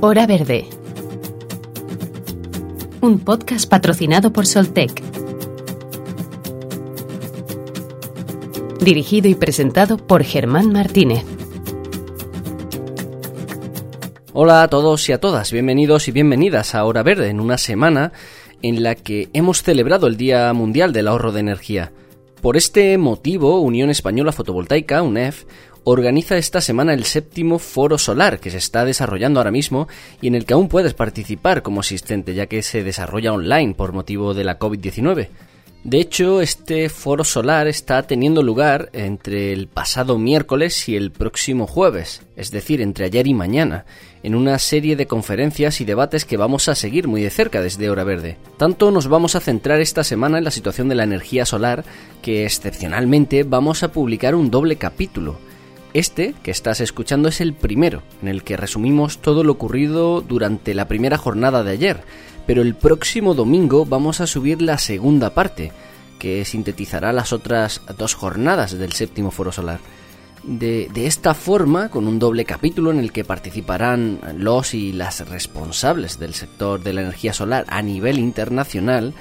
Hora Verde. Un podcast patrocinado por Soltec. Dirigido y presentado por Germán Martínez. Hola a todos y a todas, bienvenidos y bienvenidas a Hora Verde en una semana en la que hemos celebrado el Día Mundial del Ahorro de Energía. Por este motivo, Unión Española Fotovoltaica, UNEF, organiza esta semana el séptimo foro solar que se está desarrollando ahora mismo y en el que aún puedes participar como asistente ya que se desarrolla online por motivo de la COVID-19. De hecho, este foro solar está teniendo lugar entre el pasado miércoles y el próximo jueves, es decir, entre ayer y mañana, en una serie de conferencias y debates que vamos a seguir muy de cerca desde Hora Verde. Tanto nos vamos a centrar esta semana en la situación de la energía solar que excepcionalmente vamos a publicar un doble capítulo. Este que estás escuchando es el primero, en el que resumimos todo lo ocurrido durante la primera jornada de ayer, pero el próximo domingo vamos a subir la segunda parte, que sintetizará las otras dos jornadas del séptimo foro solar. De, esta forma, con un doble capítulo en el que participarán los y las responsables del sector de la energía solar a nivel internacional,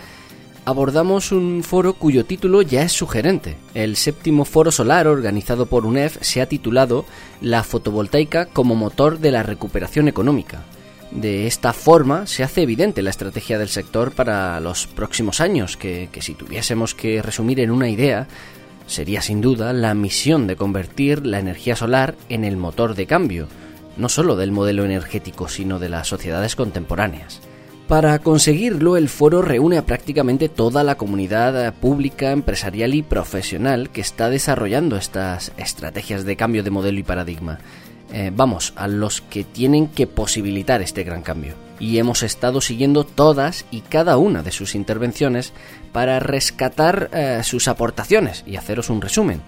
abordamos un foro cuyo título ya es sugerente. El séptimo foro solar organizado por UNEF se ha titulado La fotovoltaica como motor de la recuperación económica. De esta forma se hace evidente la estrategia del sector para los próximos años, que, que, si tuviésemos que resumir en una idea, sería sin duda la misión de convertir la energía solar en el motor de cambio, no solo del modelo energético, sino de las sociedades contemporáneas. Para conseguirlo, el foro reúne a prácticamente toda la comunidad pública, empresarial y profesional que está desarrollando estas estrategias de cambio de modelo y paradigma eh, vamos, a los que tienen que posibilitar este gran cambio. Y hemos estado siguiendo todas y cada una de sus intervenciones para rescatar eh, sus aportaciones y haceros un resumen.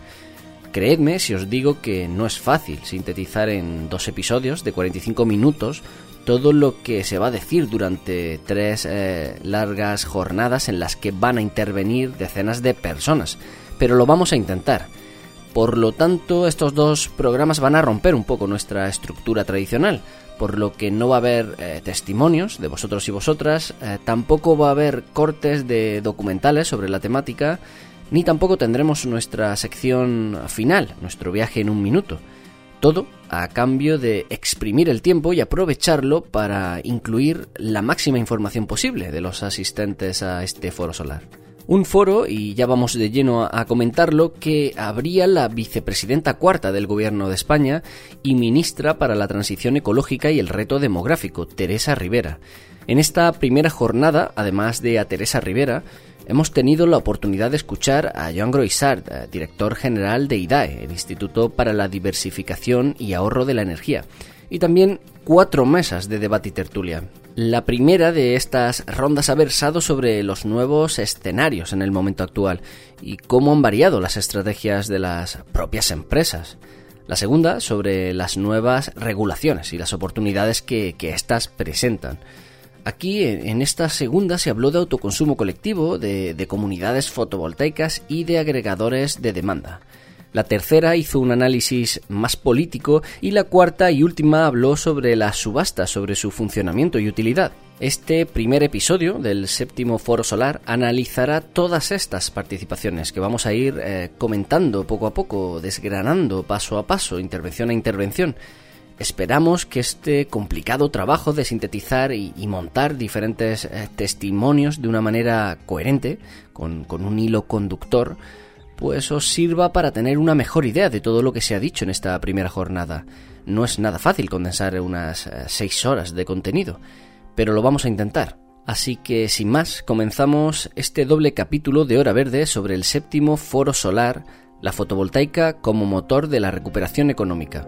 Creedme si os digo que no es fácil sintetizar en dos episodios de 45 minutos todo lo que se va a decir durante tres eh, largas jornadas en las que van a intervenir decenas de personas. Pero lo vamos a intentar. Por lo tanto, estos dos programas van a romper un poco nuestra estructura tradicional, por lo que no va a haber eh, testimonios de vosotros y vosotras, eh, tampoco va a haber cortes de documentales sobre la temática, ni tampoco tendremos nuestra sección final, nuestro viaje en un minuto. Todo a cambio de exprimir el tiempo y aprovecharlo para incluir la máxima información posible de los asistentes a este foro solar. Un foro, y ya vamos de lleno a, comentarlo, que abría la vicepresidenta cuarta del Gobierno de España y ministra para la Transición Ecológica y el Reto Demográfico, Teresa Rivera. En esta primera jornada, además de a Teresa Rivera, hemos tenido la oportunidad de escuchar a Joan Groissart, eh, director general de IDAE, el Instituto para la Diversificación y Ahorro de la Energía, y también cuatro mesas de debate y tertulia. La primera de estas rondas ha versado sobre los nuevos escenarios en el momento actual y cómo han variado las estrategias de las propias empresas. La segunda sobre las nuevas regulaciones y las oportunidades que, éstas presentan. Aquí, en esta segunda, se habló de autoconsumo colectivo, de comunidades fotovoltaicas y de agregadores de demanda. La tercera hizo un análisis más político y la cuarta y última habló sobre la subasta, sobre su funcionamiento y utilidad. Este primer episodio del séptimo foro solar analizará todas estas participaciones que vamos a ir eh, comentando poco a poco, desgranando paso a paso, intervención a intervención. Esperamos que este complicado trabajo de sintetizar y, montar diferentes eh, testimonios de una manera coherente, con, un hilo conductor, pues os sirva para tener una mejor idea de todo lo que se ha dicho en esta primera jornada. No es nada fácil condensar unas eh, seis horas de contenido, pero lo vamos a intentar. Así que, sin más, comenzamos este doble capítulo de Hora Verde sobre el séptimo foro solar, la fotovoltaica como motor de la recuperación económica.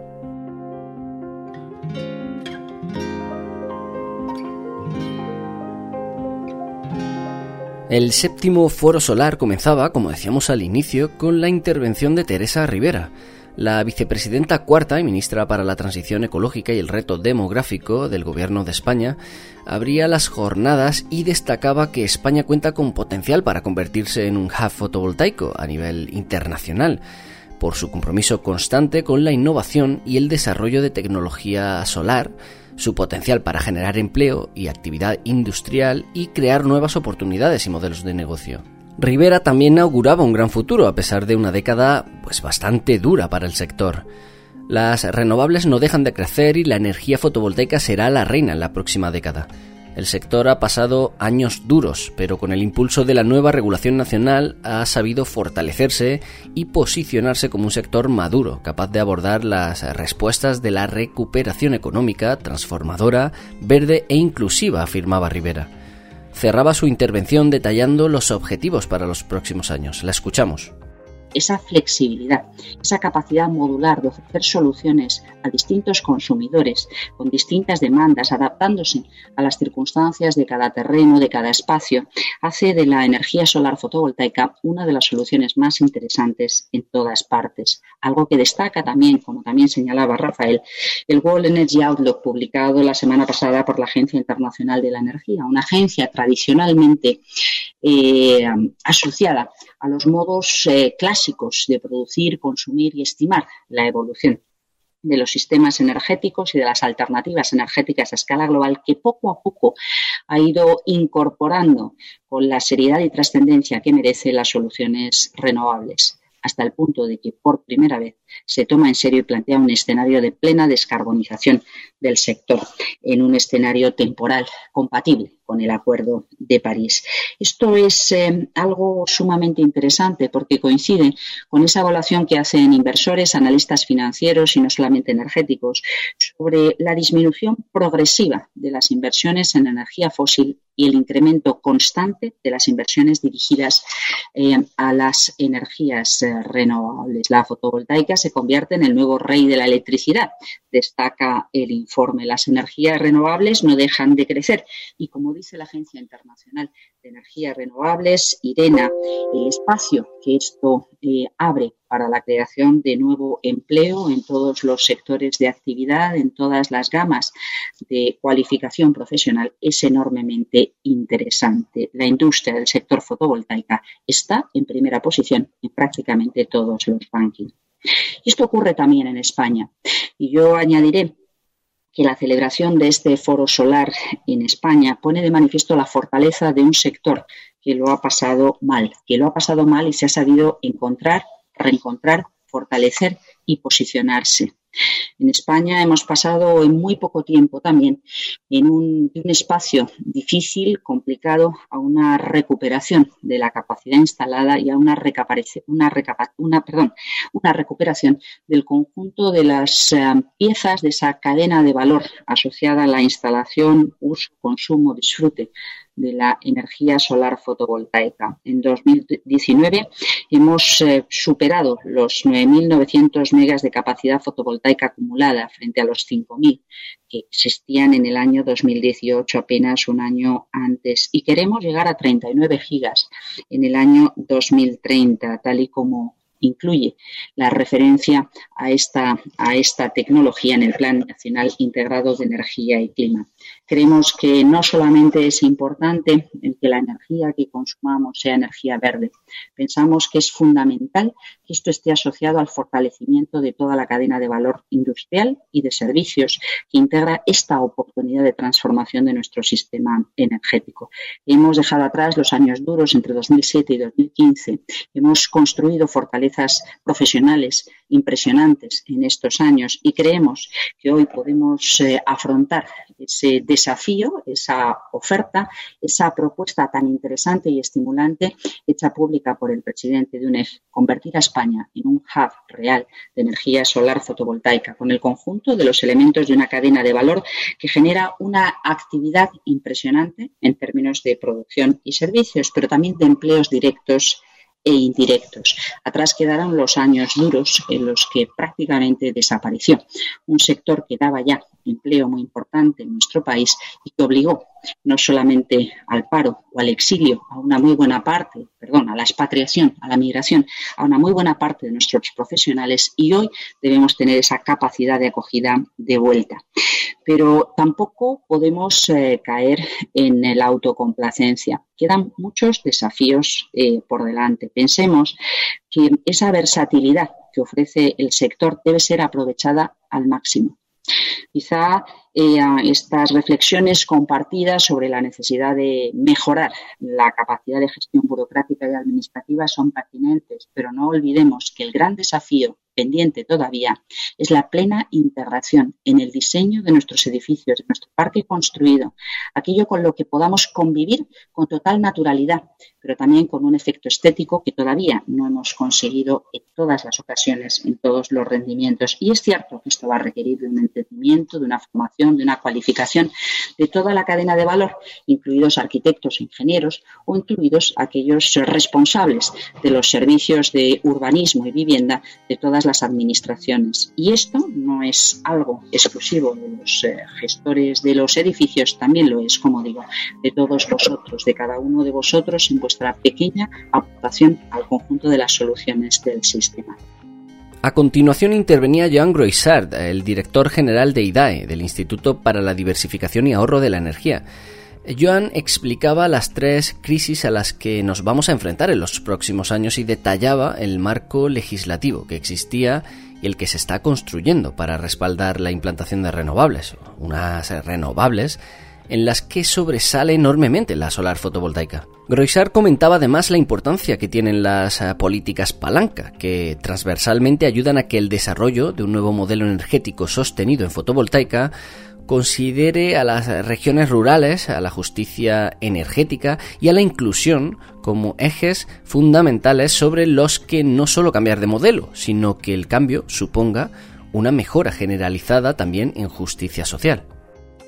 El séptimo foro solar comenzaba, como decíamos al inicio, con la intervención de Teresa Rivera. La vicepresidenta cuarta y ministra para la Transición Ecológica y el Reto Demográfico del Gobierno de España abría las jornadas y destacaba que España cuenta con potencial para convertirse en un hub fotovoltaico a nivel internacional por su compromiso constante con la innovación y el desarrollo de tecnología solar, su potencial para generar empleo y actividad industrial y crear nuevas oportunidades y modelos de negocio. Rivera también auguraba un gran futuro a pesar de una década pues bastante dura para el sector. Las renovables no dejan de crecer y la energía fotovoltaica será la reina en la próxima década. El sector ha pasado años duros, pero con el impulso de la nueva regulación nacional ha sabido fortalecerse y posicionarse como un sector maduro, capaz de abordar las respuestas de la recuperación económica, transformadora, verde e inclusiva, afirmaba Rivera. Cerraba su intervención detallando los objetivos para los próximos años. La escuchamos esa flexibilidad, esa capacidad modular de ofrecer soluciones a distintos consumidores con distintas demandas, adaptándose a las circunstancias de cada terreno, de cada espacio, hace de la energía solar fotovoltaica una de las soluciones más interesantes en todas partes. Algo que destaca también, como también señalaba Rafael, el World Energy Outlook publicado la semana pasada por la Agencia Internacional de la Energía, una agencia tradicionalmente eh, asociada a los modos eh, clásicos de producir, consumir y estimar la evolución de los sistemas energéticos y de las alternativas energéticas a escala global que poco a poco ha ido incorporando con la seriedad y trascendencia que merecen las soluciones renovables hasta el punto de que por primera vez se toma en serio y plantea un escenario de plena descarbonización del sector en un escenario temporal compatible con el Acuerdo de París. Esto es eh, algo sumamente interesante porque coincide con esa evaluación que hacen inversores, analistas financieros y no solamente energéticos sobre la disminución progresiva de las inversiones en energía fósil y el incremento constante de las inversiones dirigidas eh, a las energías eh, renovables. La fotovoltaica se convierte en el nuevo rey de la electricidad, destaca el informe. Las energías renovables no dejan de crecer y, como dice la Agencia Internacional de Energías Renovables, IRENA, el espacio que esto eh, abre para la creación de nuevo empleo en todos los sectores de actividad, en todas las gamas de cualificación profesional, es enormemente interesante. La industria del sector fotovoltaica está en primera posición en prácticamente todos los rankings. Esto ocurre también en España. Y yo añadiré que la celebración de este foro solar en España pone de manifiesto la fortaleza de un sector que lo ha pasado mal, que lo ha pasado mal y se ha sabido encontrar, reencontrar, fortalecer y posicionarse. En España hemos pasado en muy poco tiempo también en un, espacio difícil, complicado, a una recuperación de la capacidad instalada y a una, una, una, una recuperación del conjunto de las eh, piezas de esa cadena de valor asociada a la instalación, uso, consumo, disfrute de la energía solar fotovoltaica. En 2019 hemos eh, superado los 9.900 megas de capacidad fotovoltaica acumulada frente a los 5.000 que existían en el año 2018, apenas un año antes. Y queremos llegar a 39 gigas en el año 2030, tal y como incluye la referencia a esta, a esta tecnología en el Plan Nacional Integrado de Energía y Clima. Creemos que no solamente es importante el que la energía que consumamos sea energía verde, pensamos que es fundamental que esto esté asociado al fortalecimiento de toda la cadena de valor industrial y de servicios que integra esta oportunidad de transformación de nuestro sistema energético. Hemos dejado atrás los años duros entre 2007 y 2015. Hemos construido fortalezas profesionales impresionantes en estos años y creemos que hoy podemos eh, afrontar ese desafío, esa oferta, esa propuesta tan interesante y estimulante hecha pública por el presidente de UNEF, convertir a España en un hub real de energía solar fotovoltaica con el conjunto de los elementos de una cadena de valor que genera una actividad impresionante en términos de producción y servicios, pero también de empleos directos e indirectos. Atrás quedaron los años duros en los que prácticamente desapareció un sector que daba ya empleo muy importante en nuestro país y que obligó no solamente al paro o al exilio, a una muy buena parte, perdón, a la expatriación, a la migración, a una muy buena parte de nuestros profesionales y hoy debemos tener esa capacidad de acogida de vuelta. Pero tampoco podemos eh, caer en la autocomplacencia. Quedan muchos desafíos eh, por delante. Pensemos que esa versatilidad que ofrece el sector debe ser aprovechada al máximo Quizá eh, estas reflexiones compartidas sobre la necesidad de mejorar la capacidad de gestión burocrática y administrativa son pertinentes, pero no olvidemos que el gran desafío pendiente todavía es la plena integración en el diseño de nuestros edificios, de nuestro parque construido, aquello con lo que podamos convivir con total naturalidad, pero también con un efecto estético que todavía no hemos conseguido en todas las ocasiones, en todos los rendimientos. Y es cierto que esto va a requerir de un entendimiento, de una formación, de una cualificación de toda la cadena de valor, incluidos arquitectos e ingenieros o incluidos aquellos responsables de los servicios de urbanismo y vivienda de todas las administraciones. Y esto no es algo exclusivo de los eh, gestores de los edificios, también lo es, como digo, de todos vosotros, de cada uno de vosotros en vuestra pequeña aportación al conjunto de las soluciones del sistema. A continuación intervenía Joan Groissart, el director general de IDAE, del Instituto para la Diversificación y Ahorro de la Energía. Joan explicaba las tres crisis a las que nos vamos a enfrentar en los próximos años y detallaba el marco legislativo que existía y el que se está construyendo para respaldar la implantación de renovables, unas renovables en las que sobresale enormemente la solar fotovoltaica. Groisar comentaba además la importancia que tienen las eh, políticas palanca, que transversalmente ayudan a que el desarrollo de un nuevo modelo energético sostenido en fotovoltaica considere a las regiones rurales, a la justicia energética y a la inclusión como ejes fundamentales sobre los que no solo cambiar de modelo, sino que el cambio suponga una mejora generalizada también en justicia social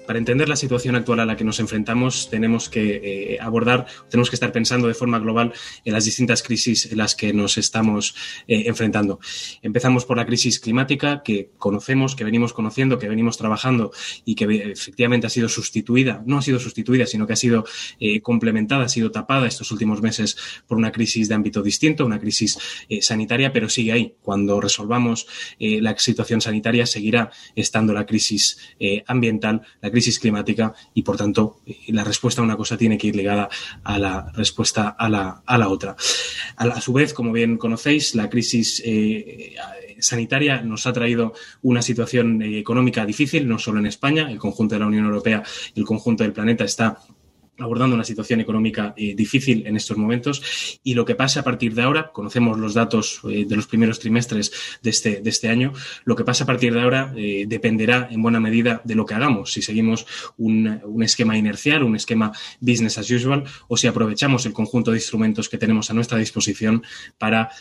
para entender la situación actual a la que nos enfrentamos, tenemos que eh, abordar, tenemos que estar pensando de forma global en las distintas crisis en las que nos estamos eh, enfrentando. Empezamos por la crisis climática que conocemos, que venimos conociendo, que venimos trabajando y que efectivamente ha sido sustituida, no ha sido sustituida, sino que ha sido eh, complementada, ha sido tapada estos últimos meses por una crisis de ámbito distinto, una crisis sanitaria, pero sigue ahí. Cuando resolvamos la situación sanitaria, seguirá estando la crisis ambiental, la crisis climática y, por tanto, la respuesta a una cosa tiene que ir ligada a la respuesta a la, a la otra. A, su vez, como bien conocéis, la crisis eh, sanitaria nos ha traído una situación eh, económica difícil, no solo en España, el conjunto de la Unión Europea el conjunto del planeta está abordando una situación económica eh, difícil en estos momentos y lo que pasa a partir de ahora, conocemos los datos eh, de los primeros trimestres de este, de este año, lo que pasa a partir de ahora eh, dependerá en buena medida de lo que hagamos, si seguimos un, un, esquema inercial, un esquema business as usual o si aprovechamos el conjunto de instrumentos que tenemos a nuestra disposición para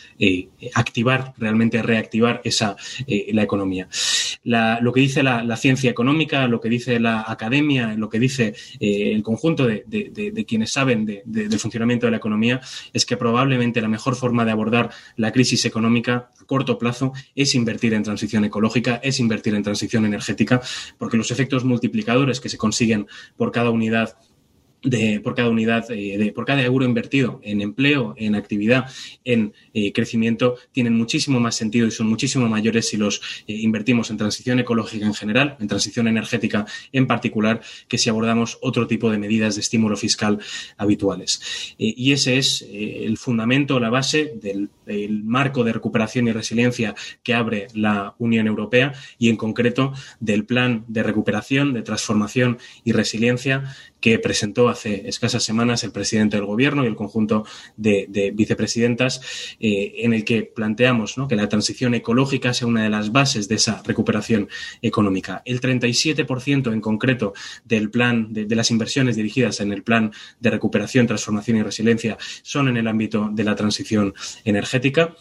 activar, realmente reactivar esa, la economía. Lo que dice la, ciencia económica, lo que dice la academia, lo que dice el conjunto de, de, quienes saben del funcionamiento de la economía es que probablemente la mejor forma de abordar la crisis económica a corto plazo es invertir en transición ecológica, es invertir en transición energética, porque los efectos multiplicadores que se consiguen por cada unidad de, por cada unidad, eh, de, por cada euro invertido en empleo, en actividad, en eh, crecimiento, tienen muchísimo más sentido y son muchísimo mayores si los eh, invertimos en transición ecológica en general, en transición energética en particular, que si abordamos otro tipo de medidas de estímulo fiscal habituales. y ese es el fundamento, la base del, del marco de recuperación y resiliencia que abre la Unión Europea y en concreto del plan de recuperación, de transformación y resiliencia que presentó hace escasas semanas el presidente del Gobierno y el conjunto de, vicepresidentas, eh, en el que planteamos que la transición ecológica sea una de las bases de esa recuperación económica. El 37% en concreto del plan, de, de las inversiones dirigidas en el plan de recuperación, transformación y resiliencia son en el ámbito de la transición energética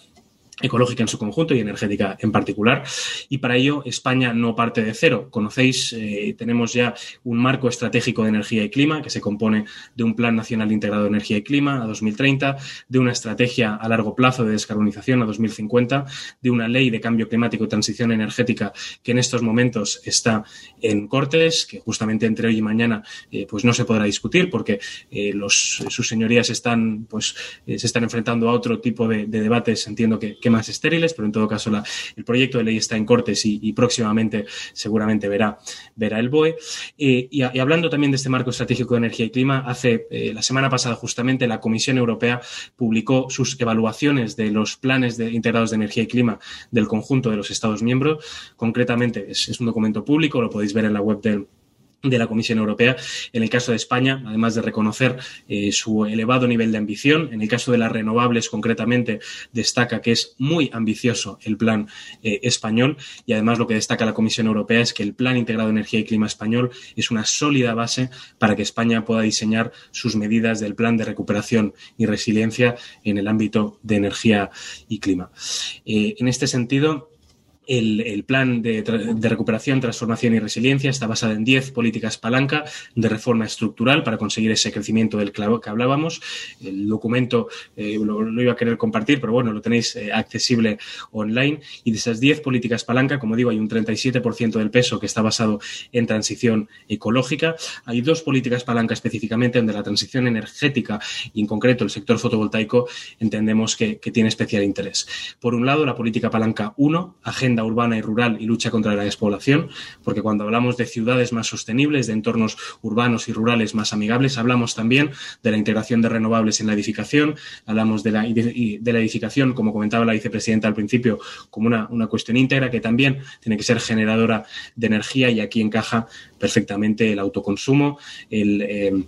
ecológica en su conjunto y energética en particular. Y para ello España no parte de cero. Conocéis, eh, tenemos ya un marco estratégico de energía y clima que se compone de un Plan Nacional Integrado de Energía y Clima a 2030, de una estrategia a largo plazo de descarbonización a 2050, de una ley de cambio climático y transición energética que en estos momentos está en Cortes, que justamente entre hoy y mañana eh, pues no se podrá discutir porque eh, sus señorías están, pues, se están enfrentando a otro tipo de, debates, entiendo que temas estériles, pero en todo caso el proyecto de ley está en cortes y, próximamente seguramente verá, verá el BOE. Eh, y, hablando también de este marco estratégico de energía y clima, hace eh, la semana pasada justamente la Comisión Europea publicó sus evaluaciones de los planes de, integrados de energía y clima del conjunto de los Estados miembros. Concretamente, es, es un documento público, lo podéis ver en la web del de la Comisión Europea. En el caso de España, además de reconocer eh, su elevado nivel de ambición, en el caso de las renovables concretamente, destaca que es muy ambicioso el plan eh, español y además lo que destaca la Comisión Europea es que el Plan Integrado de Energía y Clima español es una sólida base para que España pueda diseñar sus medidas del plan de recuperación y resiliencia en el ámbito de energía y clima. Eh, en este sentido, el, plan de, recuperación, transformación y resiliencia está basado en 10 políticas palanca de reforma estructural para conseguir ese crecimiento del que hablábamos. El documento eh, lo, iba a querer compartir, pero bueno, lo tenéis eh, accesible online. Y de esas 10 políticas palanca, como digo, hay un 37% del peso que está basado en transición ecológica. Hay dos políticas palanca específicamente donde la transición energética y en concreto el sector fotovoltaico entendemos que, tiene especial interés. Por un lado, la política palanca 1, agenda urbana y rural y lucha contra la despoblación, porque cuando hablamos de ciudades más sostenibles, de entornos urbanos y rurales más amigables, hablamos también de la integración de renovables en la edificación, hablamos de la, de la edificación, como comentaba la vicepresidenta al principio, como una, una cuestión íntegra que también tiene que ser generadora de energía y aquí encaja perfectamente el autoconsumo, el... Eh,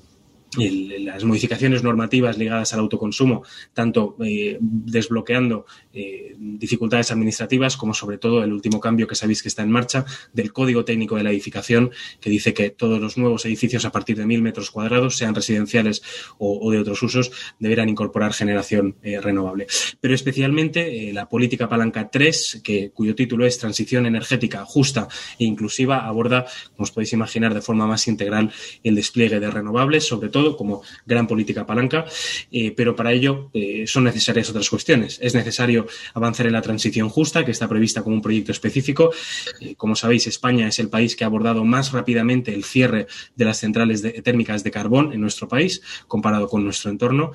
las modificaciones normativas ligadas al autoconsumo, tanto eh, desbloqueando eh, dificultades administrativas como sobre todo el último cambio que sabéis que está en marcha del Código Técnico de la Edificación, que dice que todos los nuevos edificios a partir de mil metros cuadrados, sean residenciales o, de otros usos, deberán incorporar generación eh, renovable. Pero especialmente la política palanca 3, que, cuyo título es Transición Energética Justa e Inclusiva, aborda, como os podéis imaginar, de forma más integral el despliegue de renovables, sobre todo como gran política palanca, eh, pero para ello eh, son necesarias otras cuestiones. Es necesario avanzar en la transición justa, que está prevista como un proyecto específico. Eh, como sabéis, España es el país que ha abordado más rápidamente el cierre de las centrales térmicas de carbón en nuestro país, comparado con nuestro entorno.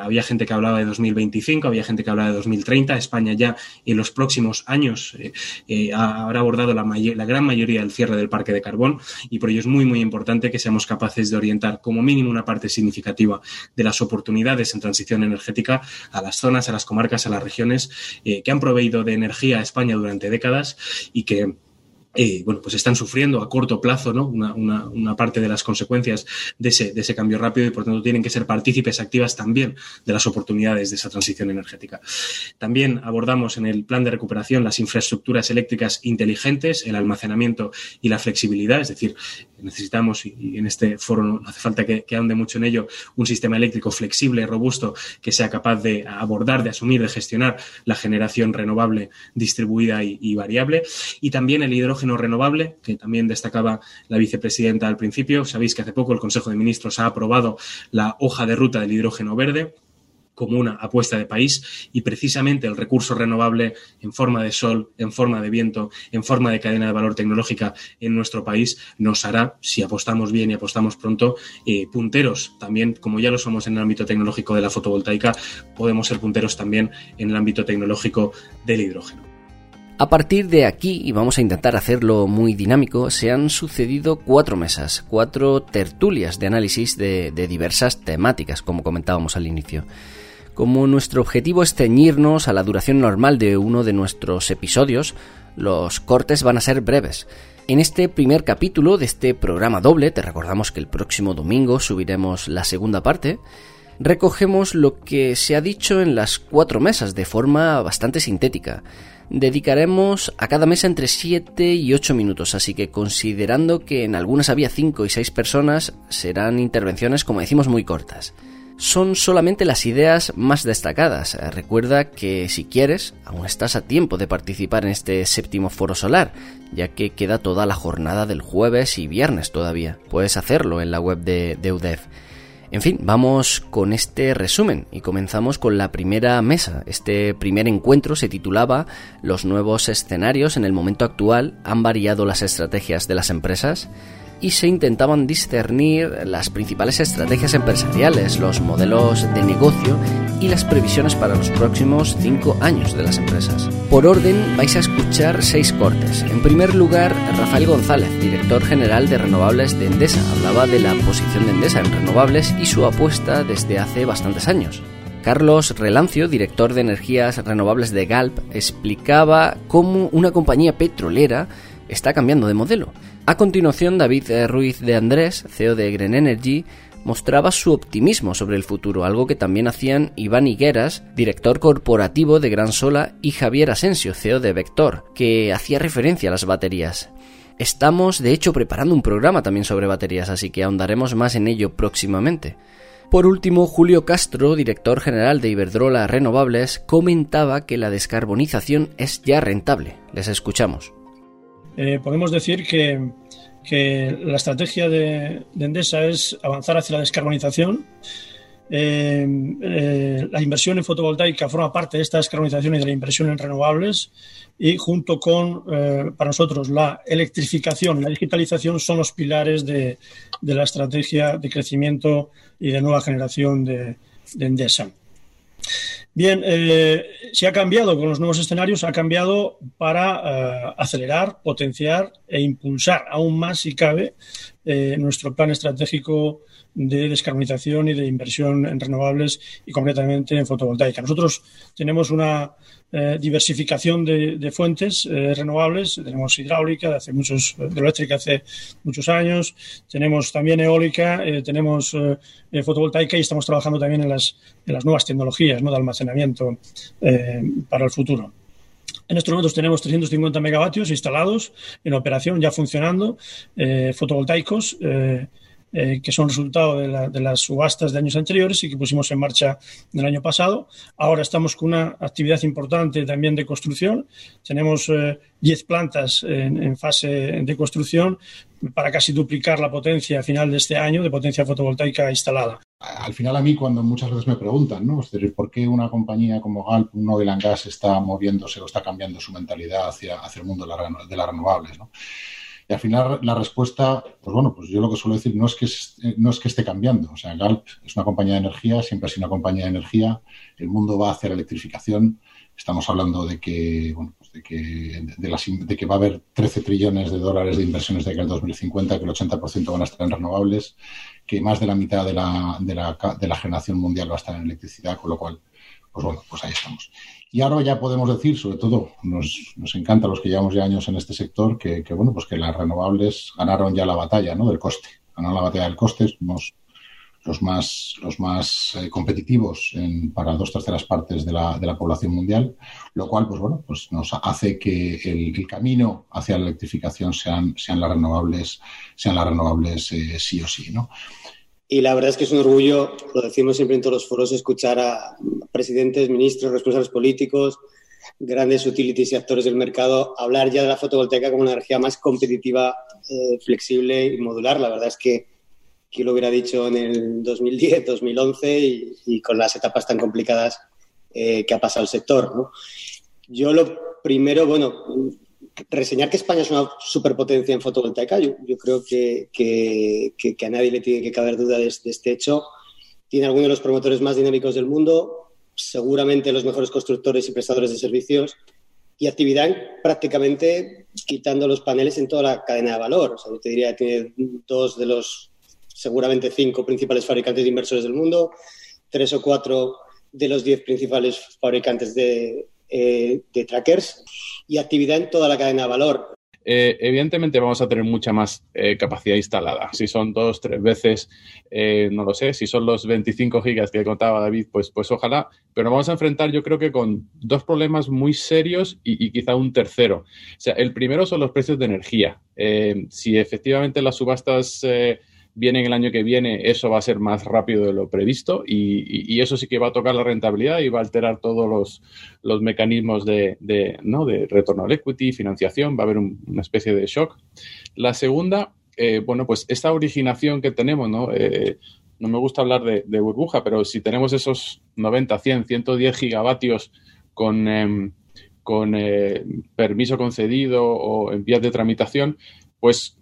había gente que hablaba de 2025, había gente que hablaba de 2030. España ya en los próximos años habrá abordado la, la gran mayoría del cierre del parque de carbón y por ello es muy, muy importante que seamos capaces de orientar como mínimo una parte significativa de las oportunidades en transición energética a las zonas, a las comarcas, a las regiones eh, que han proveído de energía a España durante décadas y que eh, bueno, pues están sufriendo a corto plazo ¿no? una, parte de las consecuencias de ese, de ese, cambio rápido y por tanto tienen que ser partícipes activas también de las oportunidades de esa transición energética. También abordamos en el plan de recuperación las infraestructuras eléctricas inteligentes, el almacenamiento y la flexibilidad, es decir, necesitamos, y, en este foro no hace falta que, que ande mucho en ello, un sistema eléctrico flexible, robusto, que sea capaz de abordar, de asumir, de gestionar la generación renovable, distribuida y, y variable. Y también el hidrógeno renovable, que también destacaba la vicepresidenta al principio. Sabéis que hace poco el Consejo de Ministros ha aprobado la hoja de ruta del hidrógeno verde como una apuesta de país y precisamente el recurso renovable en forma de sol, en forma de viento, en forma de cadena de valor tecnológica en nuestro país nos hará, si apostamos bien y apostamos pronto, eh, punteros también, como ya lo somos en el ámbito tecnológico de la fotovoltaica, podemos ser punteros también en el ámbito tecnológico del hidrógeno. A partir de aquí, y vamos a intentar hacerlo muy dinámico, se han sucedido cuatro mesas, cuatro tertulias de análisis de, diversas temáticas, como comentábamos al inicio. Como nuestro objetivo es ceñirnos a la duración normal de uno de nuestros episodios, los cortes van a ser breves. En este primer capítulo de este programa doble, te recordamos que el próximo domingo subiremos la segunda parte, recogemos lo que se ha dicho en las cuatro mesas de forma bastante sintética dedicaremos a cada mesa entre 7 y 8 minutos, así que considerando que en algunas había 5 y 6 personas, serán intervenciones, como decimos, muy cortas. Son solamente las ideas más destacadas. Recuerda que si quieres, aún estás a tiempo de participar en este séptimo foro solar, ya que queda toda la jornada del jueves y viernes todavía. Puedes hacerlo en la web de, de. En fin, vamos con este resumen y comenzamos con la primera mesa. Este primer encuentro se titulaba Los nuevos escenarios en el momento actual han variado las estrategias de las empresas. Y se intentaban discernir las principales estrategias empresariales, los modelos de negocio y las previsiones para los próximos cinco años de las empresas. Por orden vais a escuchar seis cortes. En primer lugar, Rafael González, director general de renovables de Endesa, hablaba de la posición de Endesa en renovables y su apuesta desde hace bastantes años. Carlos Relancio, director de energías renovables de Galp, explicaba cómo una compañía petrolera está cambiando de modelo. A continuación, David Ruiz de Andrés, CEO de Green Energy, mostraba su optimismo sobre el futuro, algo que también hacían Iván Higueras, director corporativo de Gran Sola, y Javier Asensio, CEO de Vector, que hacía referencia a las baterías. Estamos, de hecho, preparando un programa también sobre baterías, así que ahondaremos más en ello próximamente. Por último, Julio Castro, director general de Iberdrola Renovables, comentaba que la descarbonización es ya rentable. Les escuchamos. Eh, podemos decir que, la estrategia de, Endesa es avanzar hacia la descarbonización. Eh, eh, la inversión en fotovoltaica forma parte de esta descarbonización y de la inversión en renovables y junto con, para nosotros, la electrificación y la digitalización son los pilares de, la estrategia de crecimiento y de nueva generación de, Endesa. Bien, eh, si ha cambiado con los nuevos escenarios, ha cambiado para eh, acelerar, potenciar e impulsar aún más, si cabe, eh, nuestro plan estratégico de descarbonización y de inversión en renovables y concretamente en fotovoltaica. Nosotros tenemos una eh, diversificación de, fuentes eh, renovables. Tenemos hidráulica hace muchos, eléctrica hace muchos años. Tenemos también eólica, eh, tenemos fotovoltaica y estamos trabajando también en las, en las nuevas tecnologías ¿no? de almacenamiento para el futuro. En estos momentos tenemos 350 megavatios instalados en operación, ya funcionando, fotovoltaicos. Eh, que son resultado de, las subastas de años anteriores y que pusimos en marcha el año pasado. Ahora estamos con una actividad importante también de construcción. Tenemos 10 eh, plantas en, fase de construcción para casi duplicar la potencia a final de este año de potencia fotovoltaica instalada. Al final a mí cuando muchas veces me preguntan, ¿no? ¿por qué una compañía como Galp, un oil and gas, está moviéndose o está cambiando su mentalidad hacia, hacia el mundo de, de las renovables? ¿no? Y al final la respuesta, pues bueno, pues yo lo que suelo decir no es que, no es que esté cambiando. O sea, Galp es una compañía de energía, siempre ha sido una compañía de energía. El mundo va hacia la electrificación. Estamos hablando de que, bueno, pues de que, de, que va a haber 13 trillones de dólares de inversiones de aquí al 2050, que el 80% van a estar en renovables, que más de la mitad de la, de la, de la generación mundial va a estar en electricidad, con lo cual, pues bueno, pues ahí estamos. Y ahora ya podemos decir, sobre todo, nos, nos encanta los que llevamos ya años en este sector, que, bueno, pues que las renovables ganaron ya la batalla ¿no? del coste. Ganaron la batalla del coste, somos los más, los más eh, competitivos en, para dos terceras partes de la, de la, población mundial, lo cual, pues bueno, pues nos hace que el, camino hacia la electrificación sean, sean las renovables, sean las renovables eh, sí o sí, ¿no? Y la verdad es que es un orgullo, lo decimos siempre en todos los foros, escuchar a presidentes, ministros, responsables políticos, grandes utilities y actores del mercado hablar ya de la fotovoltaica como una energía más competitiva, eh, flexible y modular. La verdad es que quién lo hubiera dicho en el 2010, 2011 y, con las etapas tan complicadas eh, que ha pasado el sector. Yo lo primero, bueno, reseñar que España es una superpotencia en fotovoltaica, yo, creo que, a nadie le tiene que caber duda de, este hecho. Tiene algunos de los promotores más dinámicos del mundo, seguramente los mejores constructores y prestadores de servicios y actividad prácticamente quitando los paneles en toda la cadena de valor. O sea, yo te diría que tiene dos de los seguramente cinco principales fabricantes de inversores del mundo, tres o cuatro de los diez principales fabricantes de, eh, de trackers y actividad en toda la cadena de valor. Eh, evidentemente vamos a tener mucha más eh, capacidad instalada. Si son dos, tres veces, no lo sé, si son los 25 gigas que contaba David, pues, pues ojalá, pero nos vamos a enfrentar yo creo que con dos problemas muy serios y, y quizá un tercero. O sea, el primero son los precios de energía. si efectivamente las subastas viene el año que viene, eso va a ser más rápido de lo previsto y, eso sí que va a tocar la rentabilidad y va a alterar todos los, mecanismos de, ¿no? de retorno al equity, financiación, va a haber una especie de shock. La segunda, eh, bueno, pues esta originación que tenemos, ¿no? Eh, no me gusta hablar de, burbuja, pero si tenemos esos 90, 100, 110 gigavatios con, em, con eh, permiso concedido o en vías de tramitación, pues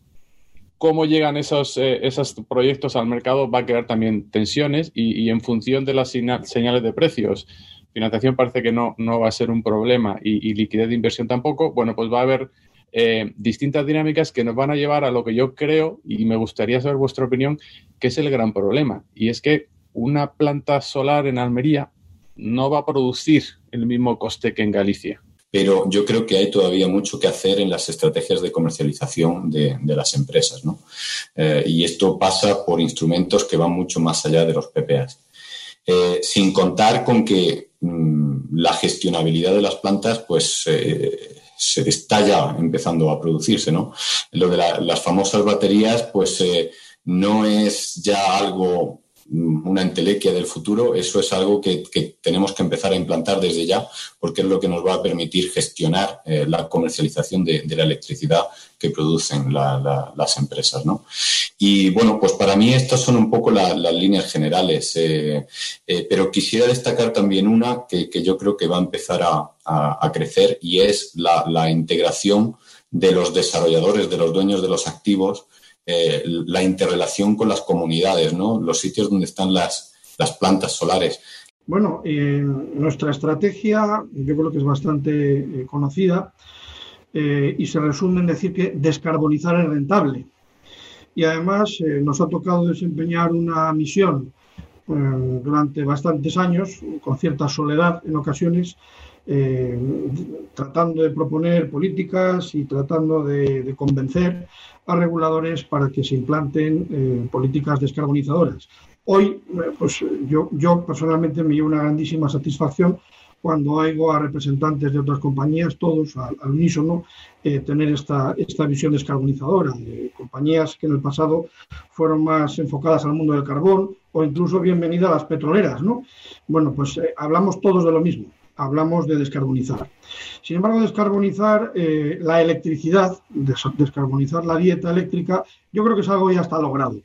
cómo llegan esos, eh, esos proyectos al mercado va a crear también tensiones y, en función de las señales de precios, financiación parece que no, no va a ser un problema y, liquidez de inversión tampoco, bueno, pues va a haber eh, distintas dinámicas que nos van a llevar a lo que yo creo, y me gustaría saber vuestra opinión, que es el gran problema. Y es que una planta solar en Almería no va a producir el mismo coste que en Galicia pero yo creo que hay todavía mucho que hacer en las estrategias de comercialización de, las empresas. ¿no? Eh, y esto pasa por instrumentos que van mucho más allá de los PPAs. Eh, sin contar con que mm, la gestionabilidad de las plantas, pues eh, se está ya empezando a producirse, ¿no? Lo de las famosas baterías, pues no es ya algo una entelequia del futuro, eso es algo que, tenemos que empezar a implantar desde ya, porque es lo que nos va a permitir gestionar eh, la comercialización de, la electricidad que producen las empresas. Y bueno, pues para mí estas son un poco las líneas generales, eh, eh, pero quisiera destacar también una que, yo creo que va a empezar a, crecer y es la integración de los desarrolladores, de los dueños de los activos, eh, la interrelación con las comunidades, ¿no? los sitios donde están las, plantas solares. Bueno, nuestra estrategia yo creo que es bastante eh, conocida eh, y se resume en decir que descarbonizar es rentable. Y además nos ha tocado desempeñar una misión durante bastantes años, con cierta soledad en ocasiones, tratando de proponer políticas y tratando de convencer a reguladores para que se implanten eh, políticas descarbonizadoras. Hoy, eh, pues yo, yo personalmente me llevo una grandísima satisfacción cuando oigo a representantes de otras compañías, todos al, unísono, eh, tener esta, esta visión descarbonizadora. De compañías que en el pasado fueron más enfocadas al mundo del carbón o incluso bienvenidas a las petroleras. ¿no? Bueno, pues hablamos todos de lo mismo hablamos de descarbonizar. Sin embargo, descarbonizar eh, la electricidad, descarbonizar la dieta eléctrica, yo creo que es algo ya está logrado.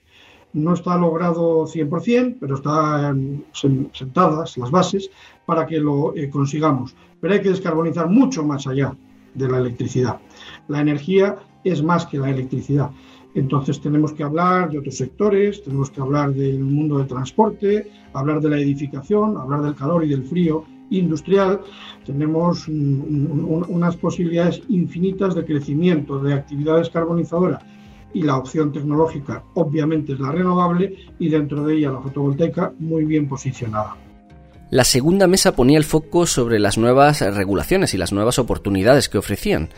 No está logrado 100%, pero están sentadas las bases para que lo eh, consigamos. Pero hay que descarbonizar mucho más allá de la electricidad. La energía es más que la electricidad. Entonces tenemos que hablar de otros sectores, tenemos que hablar del mundo del transporte, hablar de la edificación, hablar del calor y del frío industrial, tenemos unas posibilidades infinitas de crecimiento de actividad descarbonizadora y la opción tecnológica obviamente es la renovable y dentro de ella la fotovoltaica muy bien posicionada. La segunda mesa ponía el foco sobre las nuevas regulaciones y las nuevas oportunidades que ofrecían.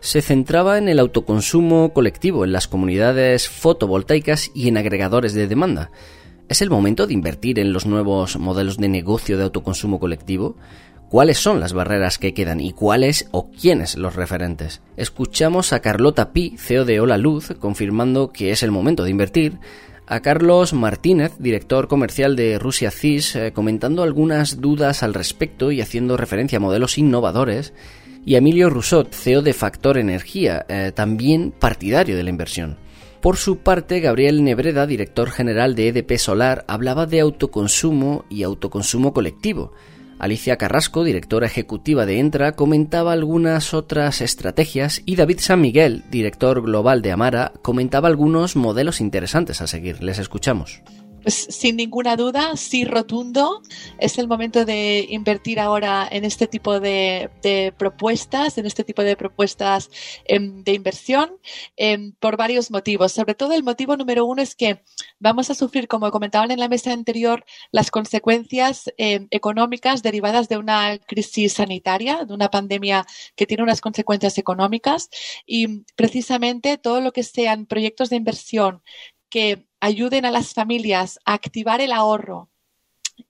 Se centraba en el autoconsumo colectivo, en las comunidades fotovoltaicas y en agregadores de demanda. ¿Es el momento de invertir en los nuevos modelos de negocio de autoconsumo colectivo? ¿Cuáles son las barreras que quedan y cuáles o quiénes los referentes? Escuchamos a Carlota Pi, CEO de Hola Luz, confirmando que es el momento de invertir, a Carlos Martínez, director comercial de Rusia CIS, eh, comentando algunas dudas al respecto y haciendo referencia a modelos innovadores, y a Emilio Rousseau, CEO de Factor Energía, eh, también partidario de la inversión. Por su parte, Gabriel Nebreda, director general de EDP Solar, hablaba de autoconsumo y autoconsumo colectivo. Alicia Carrasco, directora ejecutiva de Entra, comentaba algunas otras estrategias y David San Miguel, director global de Amara, comentaba algunos modelos interesantes a seguir. Les escuchamos. Pues sin ninguna duda, sí rotundo, es el momento de invertir ahora en este tipo de, propuestas, en este tipo de propuestas em, de inversión, em, por varios motivos. Sobre todo el motivo número uno es que vamos a sufrir, como comentaban en la mesa anterior, las consecuencias em, económicas derivadas de una crisis sanitaria, de una pandemia que tiene unas consecuencias económicas y precisamente todo lo que sean proyectos de inversión que ayuden a las familias a activar el ahorro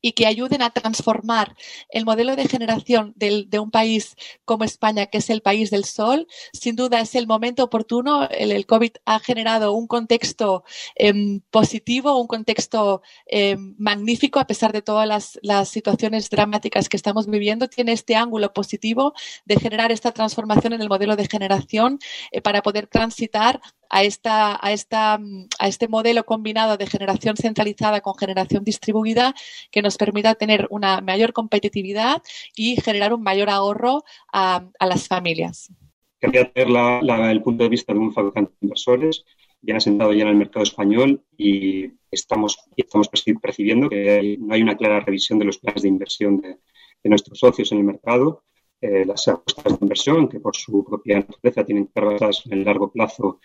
y que ayuden a transformar el modelo de generación de un país como España, que es el país del sol, sin duda es el momento oportuno. El, COVID ha generado un contexto em, positivo, un contexto em, magnífico, a pesar de todas las, situaciones dramáticas que estamos viviendo. Tiene este ángulo positivo de generar esta transformación en el modelo de generación eh, para poder transitar a, esta, a, esta, a este modelo combinado de generación centralizada con generación distribuida que nos permita tener una mayor competitividad y generar un mayor ahorro a, las familias. Quería tener el punto de vista de un fabricante de inversores bien asentado ya en el mercado español y estamos, estamos percibiendo que no hay una clara revisión de los planes de inversión de, nuestros socios en el mercado. Eh, las apuestas de inversión, que por su propia naturaleza tienen basadas en el largo plazo,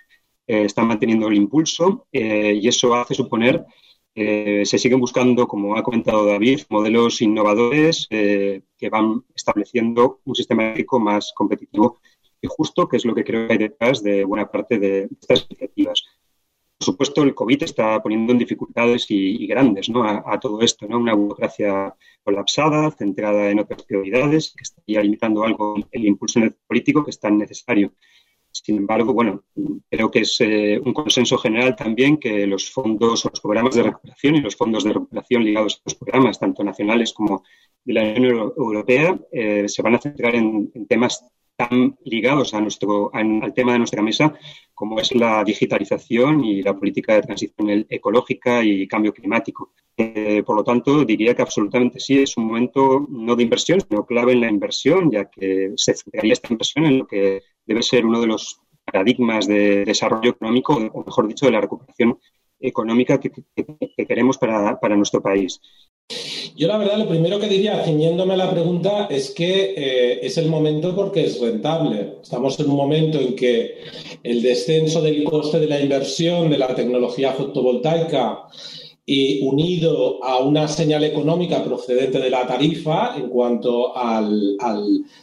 eh, están manteniendo el impulso eh, y eso hace suponer que se siguen buscando, como ha comentado David, modelos innovadores que van estableciendo un sistema eléctrico más competitivo y justo, que es lo que creo que hay detrás de buena parte de estas iniciativas. Por supuesto, el COVID está poniendo en dificultades y, grandes ¿no? a, todo esto, ¿no? una burocracia colapsada, centrada en otras prioridades, que estaría limitando algo el impulso político que es tan necesario. Sin embargo, bueno, creo que es eh, un consenso general también que los fondos los programas de recuperación y los fondos de recuperación ligados a los programas, tanto nacionales como de la Unión Europea, eh, se van a centrar en, temas tan ligados a nuestro, al tema de nuestra mesa como es la digitalización y la política de transición ecológica y cambio climático. Eh, por lo tanto, diría que absolutamente sí, es un momento no de inversión, sino clave en la inversión, ya que se centraría esta inversión en lo que debe ser uno de los paradigmas de desarrollo económico, o mejor dicho, de la recuperación económica que, queremos para, nuestro país. Yo la verdad lo primero que diría, ciñéndome a la pregunta, es que eh, es el momento porque es rentable. Estamos en un momento en que el descenso del coste de la inversión de la tecnología fotovoltaica y unido a una señal económica procedente de la tarifa en cuanto al,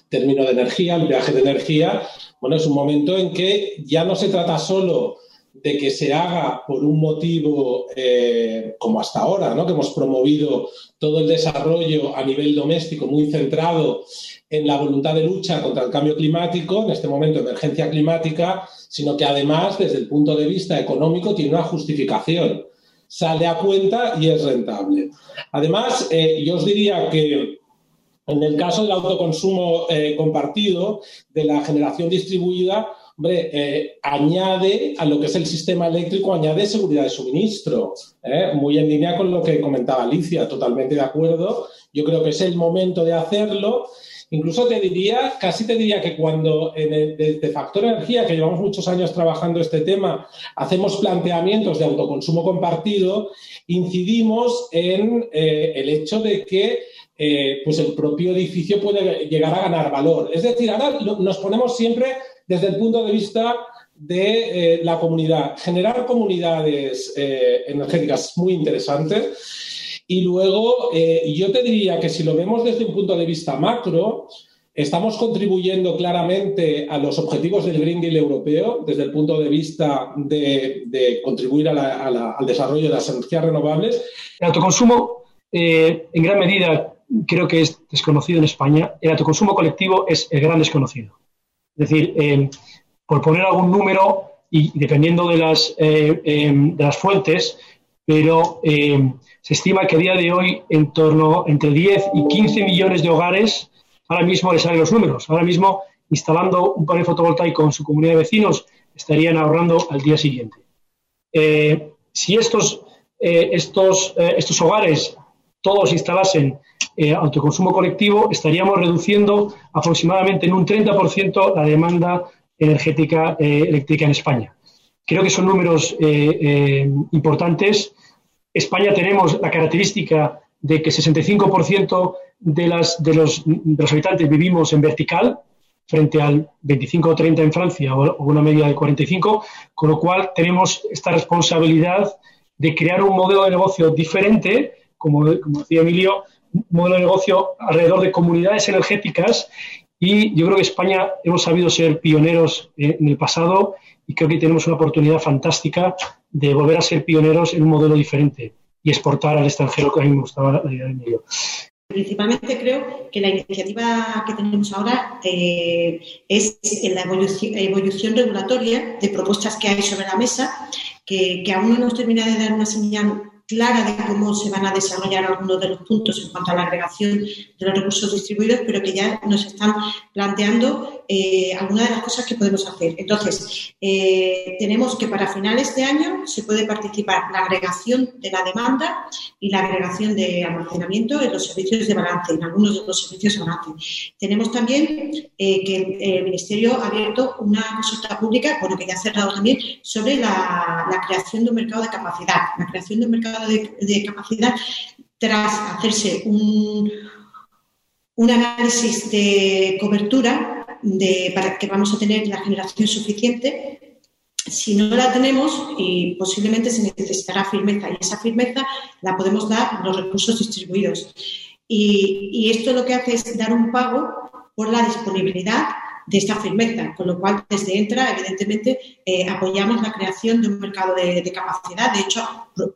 término de energía, al viaje de energía, bueno, es un momento en que ya no se trata solo de que se haga por un motivo eh, como hasta ahora, ¿no? que hemos promovido todo el desarrollo a nivel doméstico muy centrado en la voluntad de lucha contra el cambio climático, en este momento emergencia climática, sino que además desde el punto de vista económico tiene una justificación. Sale a cuenta y es rentable. Además, eh, yo os diría que en el caso del autoconsumo eh, compartido, de la generación distribuida, hombre, eh, añade a lo que es el sistema eléctrico, añade seguridad de suministro, muy en línea con lo que comentaba Alicia, totalmente de acuerdo. Yo creo que es el momento de hacerlo. Incluso te diría, casi te diría que cuando en el, de, Factor Energía, que llevamos muchos años trabajando este tema, hacemos planteamientos de autoconsumo compartido, incidimos en eh, el hecho de que pues el propio edificio puede llegar a ganar valor. Es decir, ahora nos ponemos siempre desde el punto de vista de eh, la comunidad. Generar comunidades eh, energéticas es muy interesante. Y luego, eh, yo te diría que si lo vemos desde un punto de vista macro, estamos contribuyendo claramente a los objetivos del Green Deal europeo desde el punto de vista de, contribuir al desarrollo de las energías renovables. El autoconsumo, en gran medida, creo que es desconocido en España. El autoconsumo colectivo es el gran desconocido. Es decir, eh, por poner algún número y dependiendo de las, eh, fuentes, pero se estima que a día de hoy en torno entre 10 y 15 millones de hogares, ahora mismo les salen los números, ahora mismo instalando un panel fotovoltaico en su comunidad de vecinos estarían ahorrando al día siguiente. Eh, si estos, estos, estos hogares todos instalasen eh, autoconsumo colectivo, estaríamos reduciendo aproximadamente en un 30% la demanda energética eh, eléctrica en España. Creo que son números eh, importantes. España tenemos la característica de que 65% de, los, de los habitantes vivimos en vertical, frente al 25 o 30 en Francia o, una media de 45, con lo cual tenemos esta responsabilidad de crear un modelo de negocio diferente, como, como decía Emilio, modelo de negocio alrededor de comunidades energéticas y yo creo que España hemos sabido ser pioneros en el pasado y creo que tenemos una oportunidad fantástica de volver a ser pioneros en un modelo diferente y exportar al extranjero, que a mí me gustaba la idea de medio. Principalmente creo que la iniciativa que tenemos ahora eh, es la evolución, evolución, regulatoria de propuestas que hay sobre la mesa, que, que aún no hemos terminado de dar una señal clara de cómo se van a desarrollar algunos de los puntos en cuanto a la agregación de los recursos distribuidos, pero que ya nos están planteando eh, algunas de las cosas que podemos hacer. Entonces, eh, tenemos que para finales de año se puede participar la agregación de la demanda y la agregación de almacenamiento en los servicios de balance, en algunos de los servicios de balance. Tenemos también eh, que el Ministerio ha abierto una consulta pública, bueno, que ya ha cerrado también, sobre la, creación de un mercado de capacidad. La creación de un mercado de capacidad tras hacerse un, un análisis de cobertura de, para que vamos a tener la generación suficiente. Si no la tenemos, y posiblemente se necesitará firmeza, y esa firmeza la podemos dar los recursos distribuidos. Y, y esto lo que hace es dar un pago por la disponibilidad de esta firmeza, con lo cual desde Entra, evidentemente, eh, apoyamos la creación de un mercado de, capacidad. De hecho,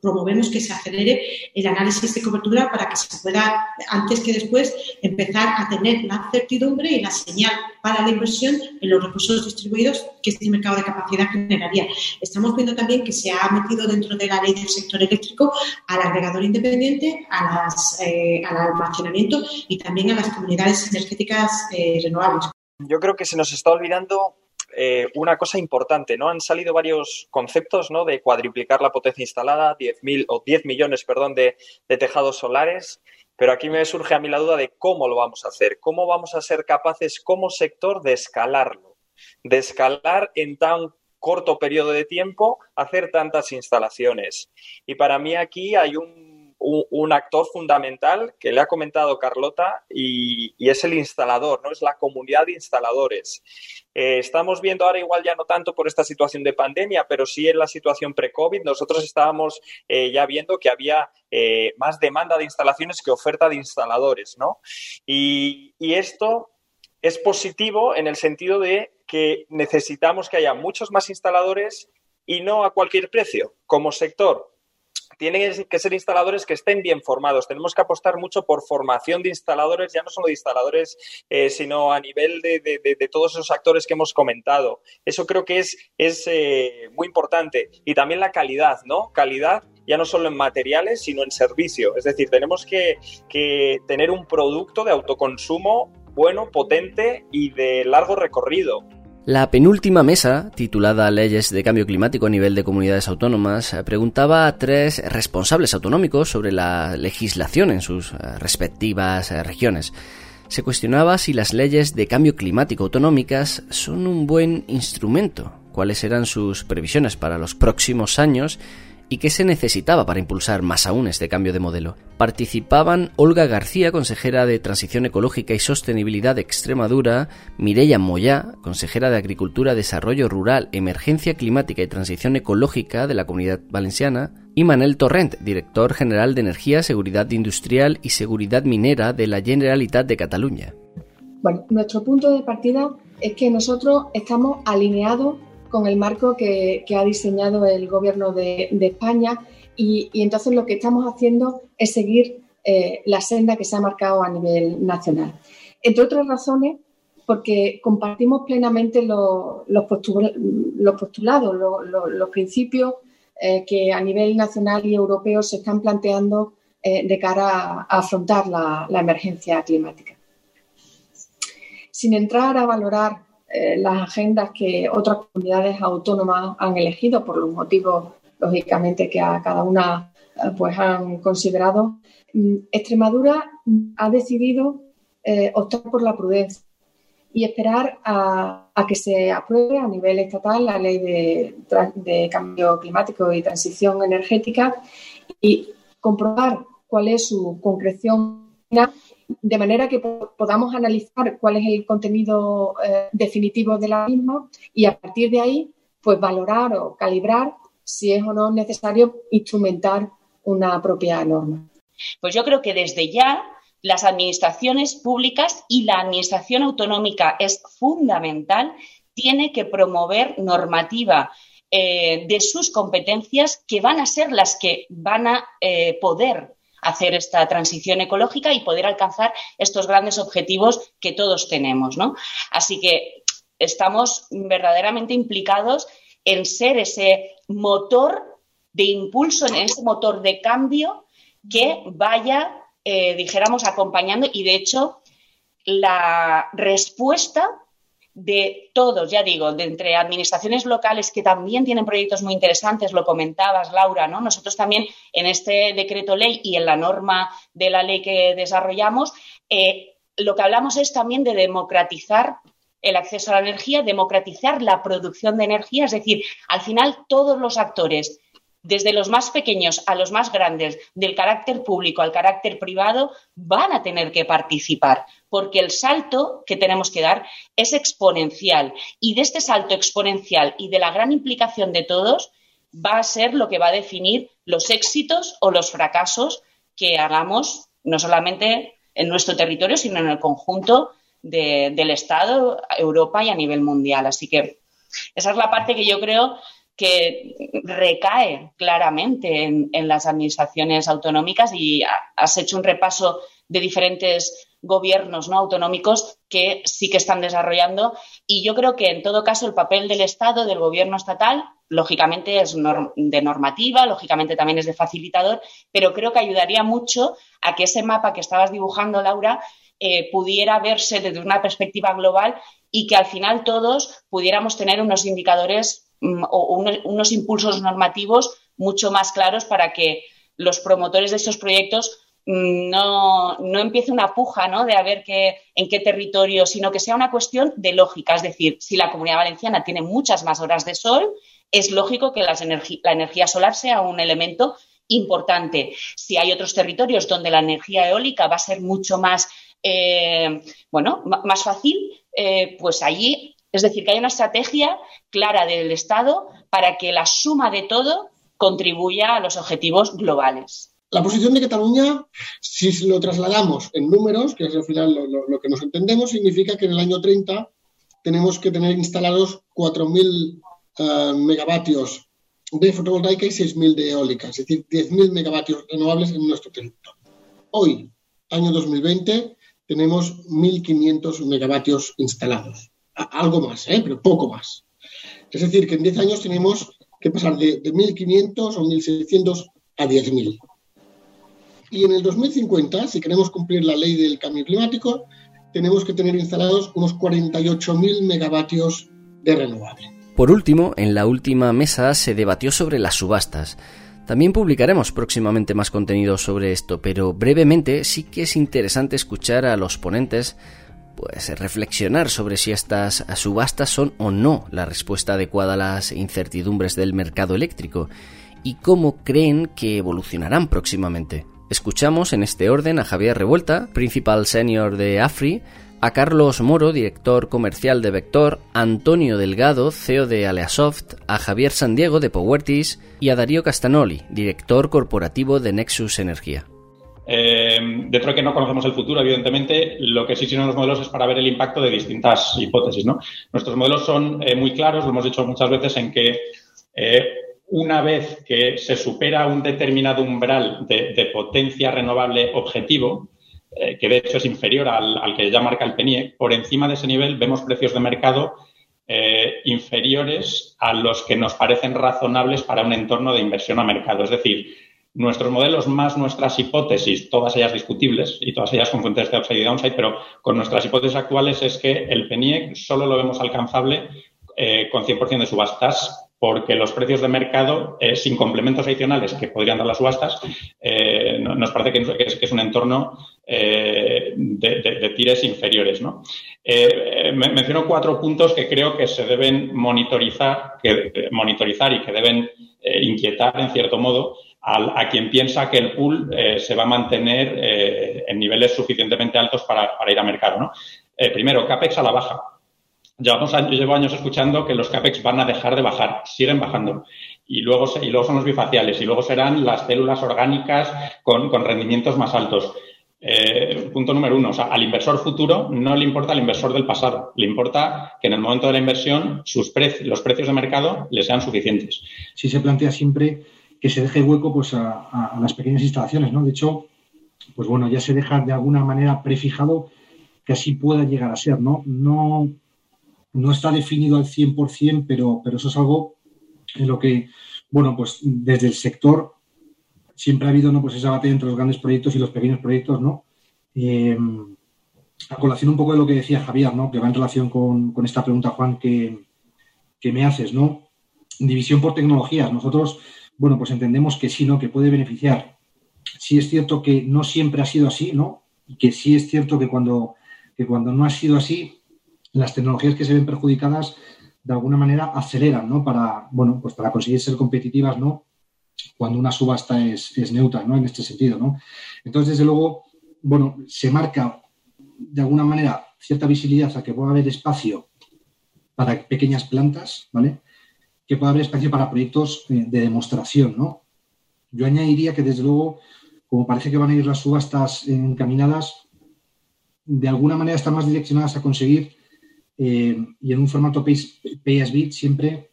promovemos que se acelere el análisis de cobertura para que se pueda, antes que después, empezar a tener la certidumbre y la señal para la inversión en los recursos distribuidos que este mercado de capacidad generaría. Estamos viendo también que se ha metido dentro de la ley del sector eléctrico al agregador independiente, eh, al almacenamiento y también a las comunidades energéticas eh, renovables yo creo que se nos está olvidando eh, una cosa importante, ¿no? Han salido varios conceptos, ¿no? De cuadriplicar la potencia instalada, 10 o 10 millones, perdón, de, de, tejados solares. Pero aquí me surge a mí la duda de cómo lo vamos a hacer, cómo vamos a ser capaces como sector de escalarlo, de escalar en tan corto periodo de tiempo, hacer tantas instalaciones. Y para mí aquí hay un un, actor fundamental que le ha comentado Carlota y, es el instalador, ¿no? Es la comunidad de instaladores. Eh, estamos viendo ahora igual ya no tanto por esta situación de pandemia, pero sí en la situación pre-COVID, nosotros estábamos eh, ya viendo que había eh, más demanda de instalaciones que oferta de instaladores, ¿no? y esto es positivo en el sentido de que necesitamos que haya muchos más instaladores y no a cualquier precio. Como sector, tienen que ser instaladores que estén bien formados. Tenemos que apostar mucho por formación de instaladores, ya no solo de instaladores, eh, sino a nivel de, todos esos actores que hemos comentado. Eso creo que es, eh, muy importante. Y también la calidad, ¿no? Calidad ya no solo en materiales, sino en servicio. Es decir, tenemos que tener un producto de autoconsumo bueno, potente y de largo recorrido. La penúltima mesa, titulada Leyes de Cambio Climático a nivel de comunidades autónomas, preguntaba a tres responsables autonómicos sobre la legislación en sus eh, respectivas eh, regiones. Se cuestionaba si las leyes de cambio climático autonómicas son un buen instrumento, cuáles eran sus previsiones para los próximos años y qué se necesitaba para impulsar más aún este cambio de modelo. Participaban Olga García, consejera de Transición Ecológica y Sostenibilidad de Extremadura, Mireia Moyá, consejera de Agricultura, Desarrollo Rural, Emergencia Climática y Transición Ecológica de la Comunidad Valenciana, y Manel Torrent, director general de Energía, Seguridad Industrial y Seguridad Minera de la Generalitat de Cataluña. Bueno, nuestro punto de partida es que nosotros estamos alineados con el marco que, ha diseñado el Gobierno de, España y, entonces lo que estamos haciendo es seguir eh, la senda que se ha marcado a nivel nacional. Entre otras razones, porque compartimos plenamente los, postulados, los, principios eh, que a nivel nacional y europeo se están planteando eh, de cara a, afrontar la, la emergencia climática. Sin entrar a valorar eh, las agendas que otras comunidades autónomas han elegido por los motivos, lógicamente, que a cada una eh, pues han considerado. Mm, Extremadura ha decidido eh, optar por la prudencia y esperar a, que se apruebe a nivel estatal la ley de, de, cambio climático y transición energética y comprobar cuál es su concreción de manera que podamos analizar cuál es el contenido eh, definitivo de la misma y a partir de ahí, pues valorar o calibrar si es o no necesario instrumentar una propia norma. Pues yo creo que desde ya las administraciones públicas y la administración autonómica es fundamental, tiene que promover normativa eh, de sus competencias que van a ser las que van a eh, poder hacer esta transición ecológica y poder alcanzar estos grandes objetivos que todos tenemos, ¿no? Así que estamos verdaderamente implicados en ser ese motor de impulso, en ese motor de cambio que vaya, eh, dijéramos, acompañando y de hecho la respuesta de todos, ya digo, de entre administraciones locales que también tienen proyectos muy interesantes, lo comentabas, Laura, ¿no? Nosotros también en este decreto ley y en la norma de la ley que desarrollamos, eh, lo que hablamos es también de democratizar el acceso a la energía, democratizar la producción de energía, es decir, al final todos los actores desde los más pequeños a los más grandes, del carácter público al carácter privado, van a tener que participar, porque el salto que tenemos que dar es exponencial. Y de este salto exponencial y de la gran implicación de todos, va a ser lo que va a definir los éxitos o los fracasos que hagamos, no solamente en nuestro territorio, sino en el conjunto del Estado, Europa y a nivel mundial. Así que esa es la parte que yo creo que recae claramente en, las administraciones autonómicas y has hecho un repaso de diferentes gobiernos ¿no? autonómicos que sí que están desarrollando y yo creo que en todo caso el papel del Estado, del gobierno estatal, lógicamente es de normativa, lógicamente también es de facilitador, pero creo que ayudaría mucho a que ese mapa que estabas dibujando, Laura, eh, pudiera verse desde una perspectiva global y que al final todos pudiéramos tener unos indicadores o unos, impulsos normativos mucho más claros para que los promotores de estos proyectos mm, no, no empiece una puja ¿no? de a ver qué, en qué territorio, sino que sea una cuestión de lógica. Es decir, si la comunidad valenciana tiene muchas más horas de sol, es lógico que la energía solar sea un elemento importante. Si hay otros territorios donde la energía eólica va a ser mucho más, eh, bueno, más fácil, eh, pues allí es decir, que hay una estrategia clara del Estado para que la suma de todo contribuya a los objetivos globales. La posición de Cataluña, si lo trasladamos en números, que es al final lo, que nos entendemos, significa que en el año 30 tenemos que tener instalados 4.000 eh, megavatios de fotovoltaica y 6.000 de eólica, es decir, 10.000 megavatios renovables en nuestro territorio. Hoy, año 2020, tenemos 1.500 megavatios instalados algo más, ¿eh? pero poco más. Es decir, que en 10 años tenemos que pasar de, 1.500 o 1.600 a 10.000. Y en el 2050, si queremos cumplir la ley del cambio climático, tenemos que tener instalados unos 48.000 megavatios de renovable. Por último, en la última mesa se debatió sobre las subastas. También publicaremos próximamente más contenido sobre esto, pero brevemente sí que es interesante escuchar a los ponentes pues reflexionar sobre si estas subastas son o no la respuesta adecuada a las incertidumbres del mercado eléctrico y cómo creen que evolucionarán próximamente. Escuchamos en este orden a Javier Revuelta, principal senior de AFRI, a Carlos Moro, director comercial de Vector, a Antonio Delgado, CEO de Aleasoft, a Javier Sandiego de Powertis y a Darío Castanoli, director corporativo de Nexus Energía. Eh, dentro de que no conocemos el futuro, evidentemente, lo que sí sirven los modelos es para ver el impacto de distintas hipótesis. ¿no? Nuestros modelos son eh, muy claros, lo hemos dicho muchas veces, en que eh, una vez que se supera un determinado umbral de, potencia renovable objetivo, que de hecho es inferior al, que ya marca el PENIEC, por encima de ese nivel vemos precios de mercado inferiores a los que nos parecen razonables para un entorno de inversión a mercado. Es decir, nuestros modelos más nuestras hipótesis, todas ellas discutibles y todas ellas con fuentes de upside y downside, pero con nuestras hipótesis actuales es que el PENIEC solo lo vemos alcanzable eh, con 100% de subastas porque los precios de mercado, eh, sin complementos adicionales que podrían dar las subastas, eh, nos parece que es, un entorno de, tires inferiores. ¿no? menciono cuatro puntos que creo que se deben monitorizar, que, monitorizar y que deben inquietar, en cierto modo, a, quien piensa que el pool eh, se va a mantener eh, en niveles suficientemente altos para, ir a mercado. ¿no? Eh, primero, CAPEX a la baja. Llevamos años, llevo años escuchando que los CAPEX van a dejar de bajar, siguen bajando. Y luego, y luego son los bifaciales, y luego serán las células orgánicas con, rendimientos más altos. punto número uno, o sea, al inversor futuro no le importa al inversor del pasado, le importa que en el momento de la inversión sus los precios de mercado le sean suficientes. Si se plantea siempre que se deje hueco pues, a, las pequeñas instalaciones. ¿no? De hecho, pues bueno, ya se deja de alguna manera prefijado que así pueda llegar a ser. No, no, no está definido al 100%, pero, pero eso es algo en lo que, bueno, pues desde el sector siempre ha habido ¿no? pues esa batalla entre los grandes proyectos y los pequeños proyectos, ¿no? Eh, a colación un poco de lo que decía Javier, ¿no? Que va en relación con, esta pregunta, Juan, que, que, me haces, ¿no? División por tecnologías. Nosotros, bueno, pues entendemos que sí, ¿no? Que puede beneficiar. Sí es cierto que no siempre ha sido así, ¿no? Y que sí es cierto que cuando, que cuando no ha sido así, las tecnologías que se ven perjudicadas de alguna manera aceleran, ¿no? Para, bueno, pues para conseguir ser competitivas, ¿no? Cuando una subasta es, es neutra, ¿no? En este sentido, ¿no? Entonces, desde luego, bueno, se marca de alguna manera cierta visibilidad a que pueda haber espacio para pequeñas plantas, ¿vale? Que pueda haber espacio para proyectos eh, de demostración, ¿no? Yo añadiría que desde luego, como parece que van a ir las subastas encaminadas, de alguna manera están más direccionadas a conseguir eh, y en un formato pay, as bid siempre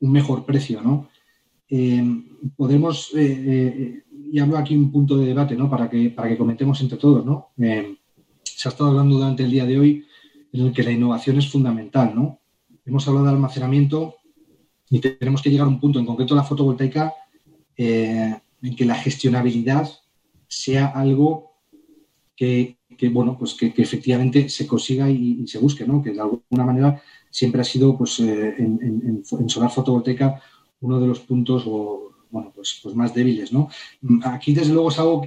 un mejor precio, ¿no? Eh, podemos, y hablo aquí un punto de debate, ¿no? Para que, para que comentemos entre todos, ¿no? se ha estado hablando durante el día de hoy en el que la innovación es fundamental, ¿no? Hemos hablado de almacenamiento y tenemos que llegar a un punto, en concreto la fotovoltaica, eh, en que la gestionabilidad sea algo que, bueno, pues que, efectivamente se consiga y, se busque, ¿no? Que de alguna manera siempre ha sido, pues, eh, en, solar fotovoltaica uno de los puntos, bueno, pues, pues más débiles, ¿no? Aquí, desde luego, es algo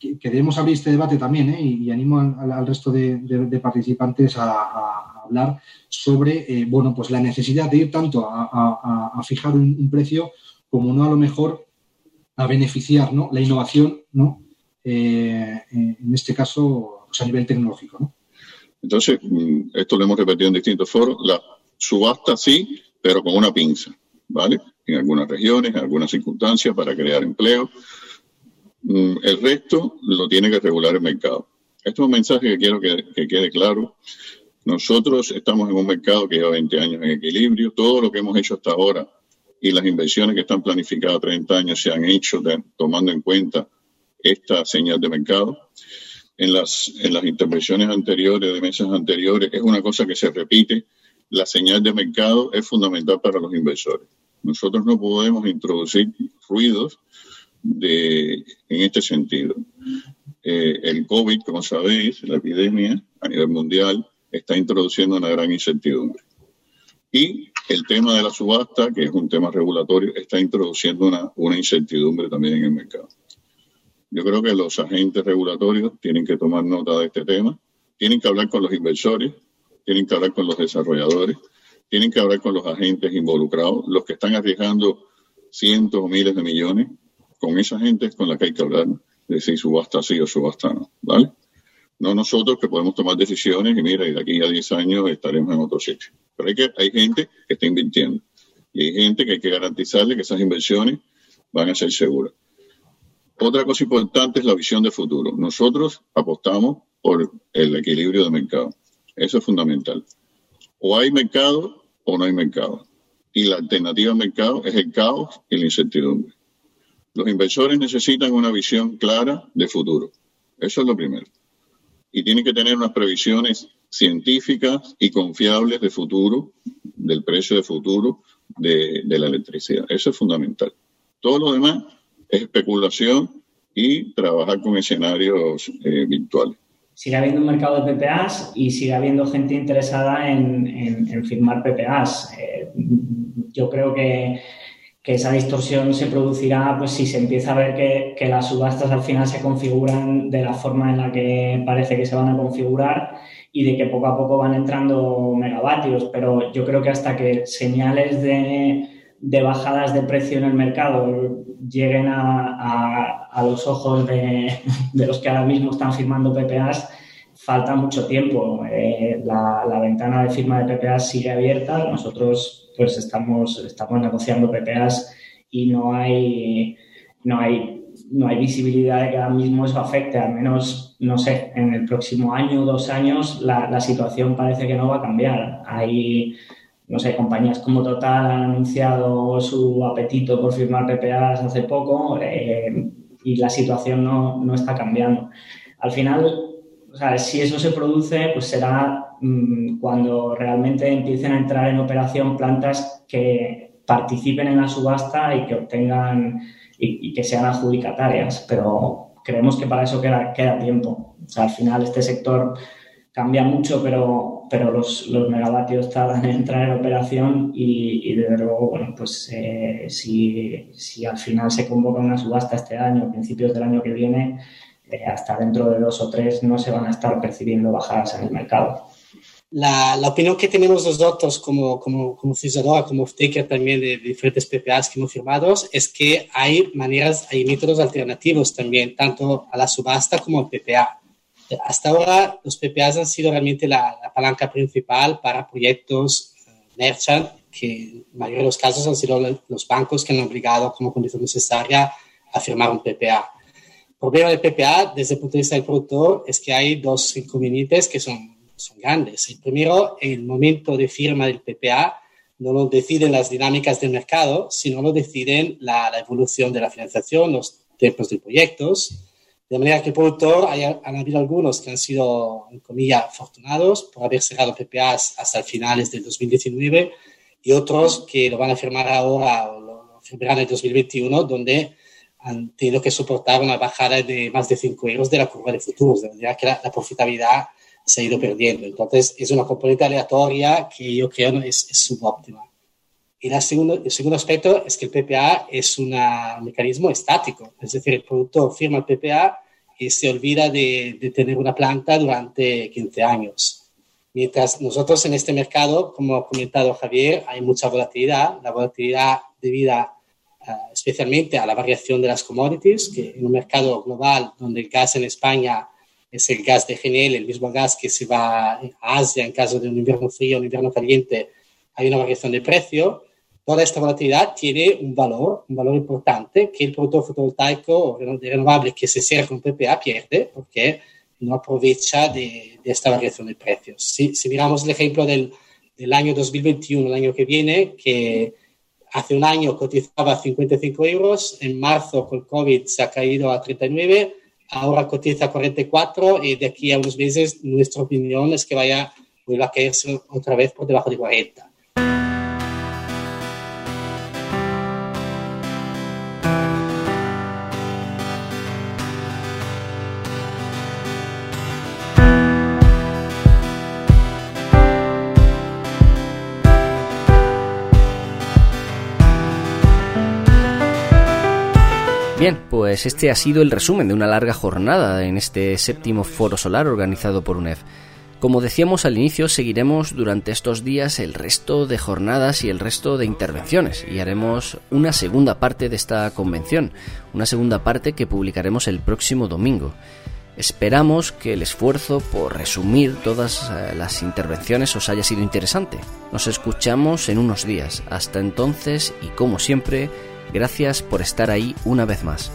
que, debemos abrir este debate también ¿eh? y, animo al, resto de, participantes a, hablar sobre eh, bueno, pues la necesidad de ir tanto a, fijar un, precio como no a lo mejor a beneficiar la innovación, ¿no? Eh, en este caso pues a nivel tecnológico. ¿no? Entonces, mm, esto lo hemos repetido en distintos foros, la subasta sí, pero con una pinza, ¿vale? En algunas regiones, en algunas circunstancias, para crear empleo, Mm, el resto lo tiene que regular el mercado. Esto es un mensaje que quiero que, quede claro. Nosotros estamos en un mercado que lleva 20 años en equilibrio. Todo lo que hemos hecho hasta ahora y las inversiones que están planificadas a 30 años se han hecho tomando en cuenta esta señal de mercado. En las, en las intervenciones anteriores, de meses anteriores, es una cosa que se repite. La señal de mercado es fundamental para los inversores. Nosotros no podemos introducir ruidos de, en este sentido. Eh, el COVID, como sabéis, la epidemia a nivel mundial está introduciendo una gran incertidumbre. Y el tema de la subasta, que es un tema regulatorio, está introduciendo una, una incertidumbre también en el mercado. Yo creo que los agentes regulatorios tienen que tomar nota de este tema, tienen que hablar con los inversores, tienen que hablar con los desarrolladores, tienen que hablar con los agentes involucrados, los que están arriesgando cientos o miles de millones con esa gente es con la que hay que hablar de si subasta sí o subasta no, ¿vale? No nosotros que podemos tomar decisiones y mira, de aquí a 10 años estaremos en otro sitio. Pero hay, que, hay gente que está invirtiendo y hay gente que hay que garantizarle que esas inversiones van a ser seguras. Otra cosa importante es la visión de futuro. Nosotros apostamos por el equilibrio de mercado. Eso es fundamental. O hay mercado o no hay mercado. Y la alternativa al mercado es el caos y la incertidumbre. Los inversores necesitan una visión clara de futuro. Eso es lo primero. Y tienen que tener unas previsiones científicas y confiables de futuro, del precio de futuro de, la electricidad. Eso es fundamental. Todo lo demás es especulación y trabajar con escenarios eh, virtuales. Sigue habiendo un mercado de PPAs y sigue habiendo gente interesada en, firmar PPAs. Eh, yo creo que que esa distorsión se producirá pues si se empieza a ver que, que, las subastas al final se configuran de la forma en la que parece que se van a configurar y de que poco a poco van entrando megavatios, pero yo creo que hasta que señales de, de bajadas de precio en el mercado lleguen a, a, los ojos de, de, los que ahora mismo están firmando PPAs, falta mucho tiempo. Eh, la, la ventana de firma de PPAs sigue abierta. Nosotros pues estamos, estamos negociando PPAs y no hay, no hay, no hay visibilidad de que ahora mismo eso afecte, al menos, no sé, en el próximo año dos años la, la situación parece que no va a cambiar. Hay, no sé, compañías como Total han anunciado su apetito por firmar PPAs hace poco eh, y la situación no, no está cambiando. Al final, o sea, si eso se produce, pues será Mm, cuando realmente empiecen a entrar en operación plantas que participen en la subasta y que obtengan y, que sean adjudicatarias. Pero creemos que para eso queda, tiempo. O sea, al final este sector cambia mucho, pero, pero los, los megavatios tardan en entrar en operación y, y desde luego, bueno, pues eh, si, si, al final se convoca una subasta este año, a principios del año que viene, eh, hasta dentro de dos o tres no se van a estar percibiendo bajadas en el mercado. La, la opinión que tenemos nosotros como, como, como Cisadora, como taker también de, de diferentes PPAs que hemos firmado, es que hay maneras, hay métodos alternativos también, tanto a la subasta como al PPA hasta ahora los PPAs han sido realmente la, palanca principal para proyectos uh, merchant, que en la mayoría de los casos han sido los bancos que han obligado como condición necesaria a firmar un PPA. Problema del PPA desde el punto de vista del productor es que hay dos inconvenientes que son, son grandes. El primero, el momento de firma del PPA no lo deciden las dinámicas del mercado, sino lo deciden la, la evolución de la financiación, los tiempos de proyectos de manera que el productor, han habido algunos que han sido, en comillas, afortunados por haber cerrado PPAs hasta finales del 2019 y otros que lo van a firmar ahora o lo firmarán en el 2021, donde han tenido que soportar una bajada de más de 5 euros de la curva de futuros, de manera que la, profitabilidad se ha ido perdiendo. Entonces, es una componente aleatoria que yo creo es, es subóptima. Y la segundo, el segundo aspecto es que el PPA es un mecanismo estático, es decir, el productor firma el PPA y se olvida de, de, tener una planta durante 15 años. Mientras nosotros en este mercado, como ha comentado Javier, hay mucha volatilidad, la volatilidad debida especialmente a la variación de las commodities, que en un mercado global donde el gas en España es el gas de GNL, el mismo gas que se va a Asia en caso de un invierno frío un invierno caliente, hay una variación de precio toda esta volatilidad tiene un valor, un valor importante que el productor fotovoltaico renovable que se cierra con PPA pierde porque no aprovecha de, de esta variación de precios. Si, si, miramos el ejemplo del, del año 2021, el año que viene, que hace un año cotizaba 55 euros, en marzo con COVID se ha caído a 39, ahora cotiza 44 y de aquí a unos meses nuestra opinión es que vaya, vuelva a caerse otra vez por debajo de 40. Bien, pues este ha sido el resumen de una larga jornada en este séptimo foro solar organizado por UNEF. Como decíamos al inicio, seguiremos durante estos días el resto de jornadas y el resto de intervenciones y haremos una segunda parte de esta convención, una segunda parte que publicaremos el próximo domingo. Esperamos que el esfuerzo por resumir todas eh, las intervenciones os haya sido interesante. Nos escuchamos en unos días. Hasta entonces y como siempre, Gracias por estar ahí una vez más.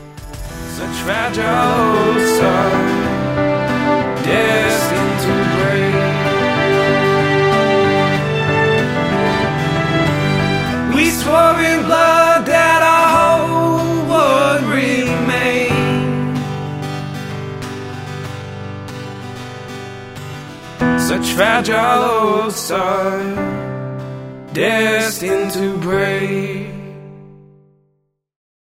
Such fragile souls destined to break.